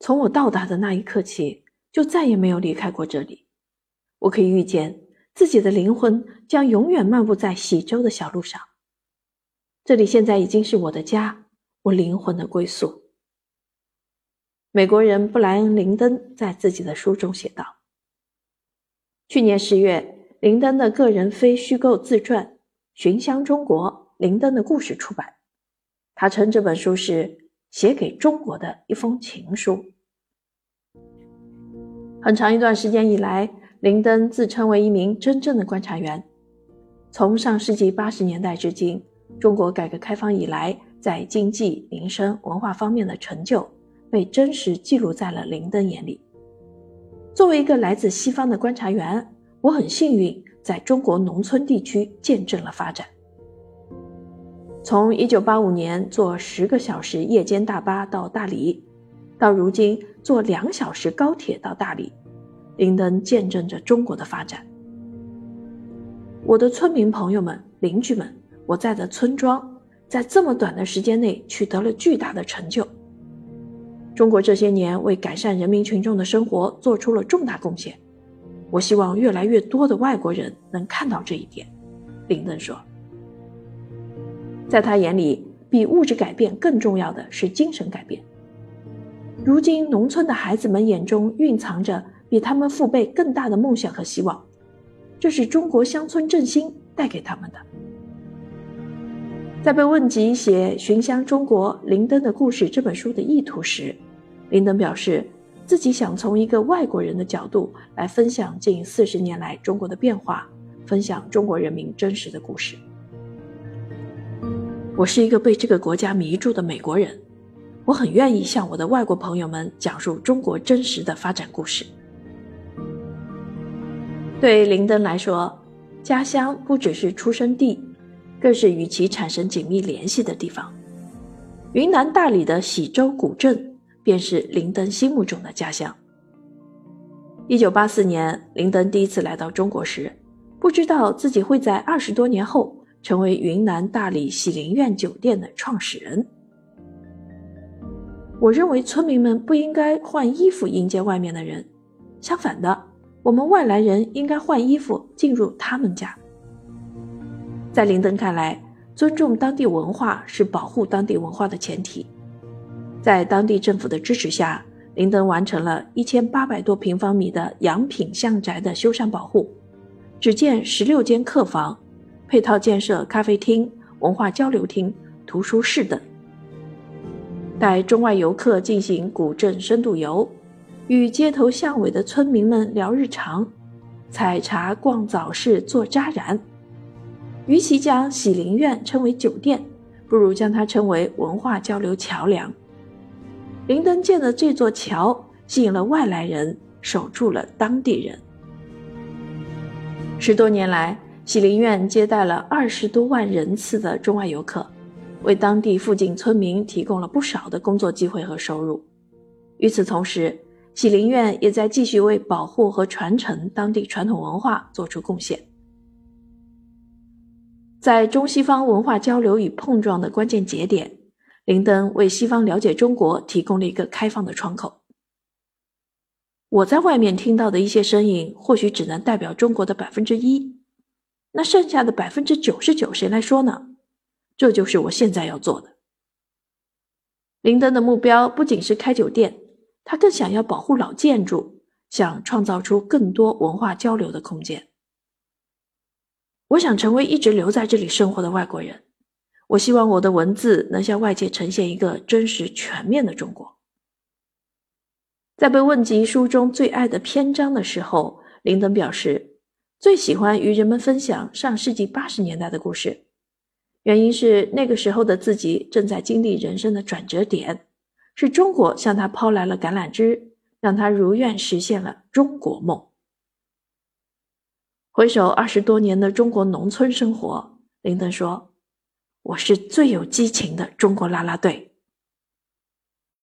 从我到达的那一刻起，就再也没有离开过这里。我可以预见自己的灵魂将永远漫步在喜洲的小路上。这里现在已经是我的家，我灵魂的归宿。美国人布莱恩·林登在自己的书中写道：“去年十月，林登的个人非虚构自传《寻香中国：林登的故事》出版。他称这本书是写给中国的一封情书。很长一段时间以来。”林登自称为一名真正的观察员。从上世纪八十年代至今，中国改革开放以来在经济、民生、文化方面的成就，被真实记录在了林登眼里。作为一个来自西方的观察员，我很幸运在中国农村地区见证了发展。从一九八五年坐十个小时夜间大巴到大理，到如今坐两小时高铁到大理。林登见证着中国的发展。我的村民朋友们、邻居们，我在的村庄，在这么短的时间内取得了巨大的成就。中国这些年为改善人民群众的生活做出了重大贡献。我希望越来越多的外国人能看到这一点。林登说，在他眼里，比物质改变更重要的是精神改变。如今，农村的孩子们眼中蕴藏着。比他们父辈更大的梦想和希望，这是中国乡村振兴带给他们的。在被问及写《寻香中国：林登的故事》这本书的意图时，林登表示自己想从一个外国人的角度来分享近四十年来中国的变化，分享中国人民真实的故事。我是一个被这个国家迷住的美国人，我很愿意向我的外国朋友们讲述中国真实的发展故事。对林登来说，家乡不只是出生地，更是与其产生紧密联系的地方。云南大理的喜洲古镇便是林登心目中的家乡。一九八四年，林登第一次来到中国时，不知道自己会在二十多年后成为云南大理喜林苑酒店的创始人。我认为村民们不应该换衣服迎接外面的人，相反的。我们外来人应该换衣服进入他们家。在林登看来，尊重当地文化是保护当地文化的前提。在当地政府的支持下，林登完成了一千八百多平方米的洋品巷宅的修缮保护，只建十六间客房，配套建设咖啡厅、文化交流厅、图书室等，带中外游客进行古镇深度游。与街头巷尾的村民们聊日常，采茶、逛早市、做扎染。与其将喜林苑称为酒店，不如将它称为文化交流桥梁。林登建的这座桥吸引了外来人，守住了当地人。十多年来，喜林苑接待了二十多万人次的中外游客，为当地附近村民提供了不少的工作机会和收入。与此同时，喜林苑也在继续为保护和传承当地传统文化做出贡献。在中西方文化交流与碰撞的关键节点，林登为西方了解中国提供了一个开放的窗口。我在外面听到的一些声音，或许只能代表中国的百分之一，那剩下的百分之九十九谁来说呢？这就是我现在要做的。林登的目标不仅是开酒店。他更想要保护老建筑，想创造出更多文化交流的空间。我想成为一直留在这里生活的外国人。我希望我的文字能向外界呈现一个真实全面的中国。在被问及书中最爱的篇章的时候，林登表示最喜欢与人们分享上世纪八十年代的故事，原因是那个时候的自己正在经历人生的转折点。是中国向他抛来了橄榄枝，让他如愿实现了中国梦。回首二十多年的中国农村生活，林登说：“我是最有激情的中国啦啦队。”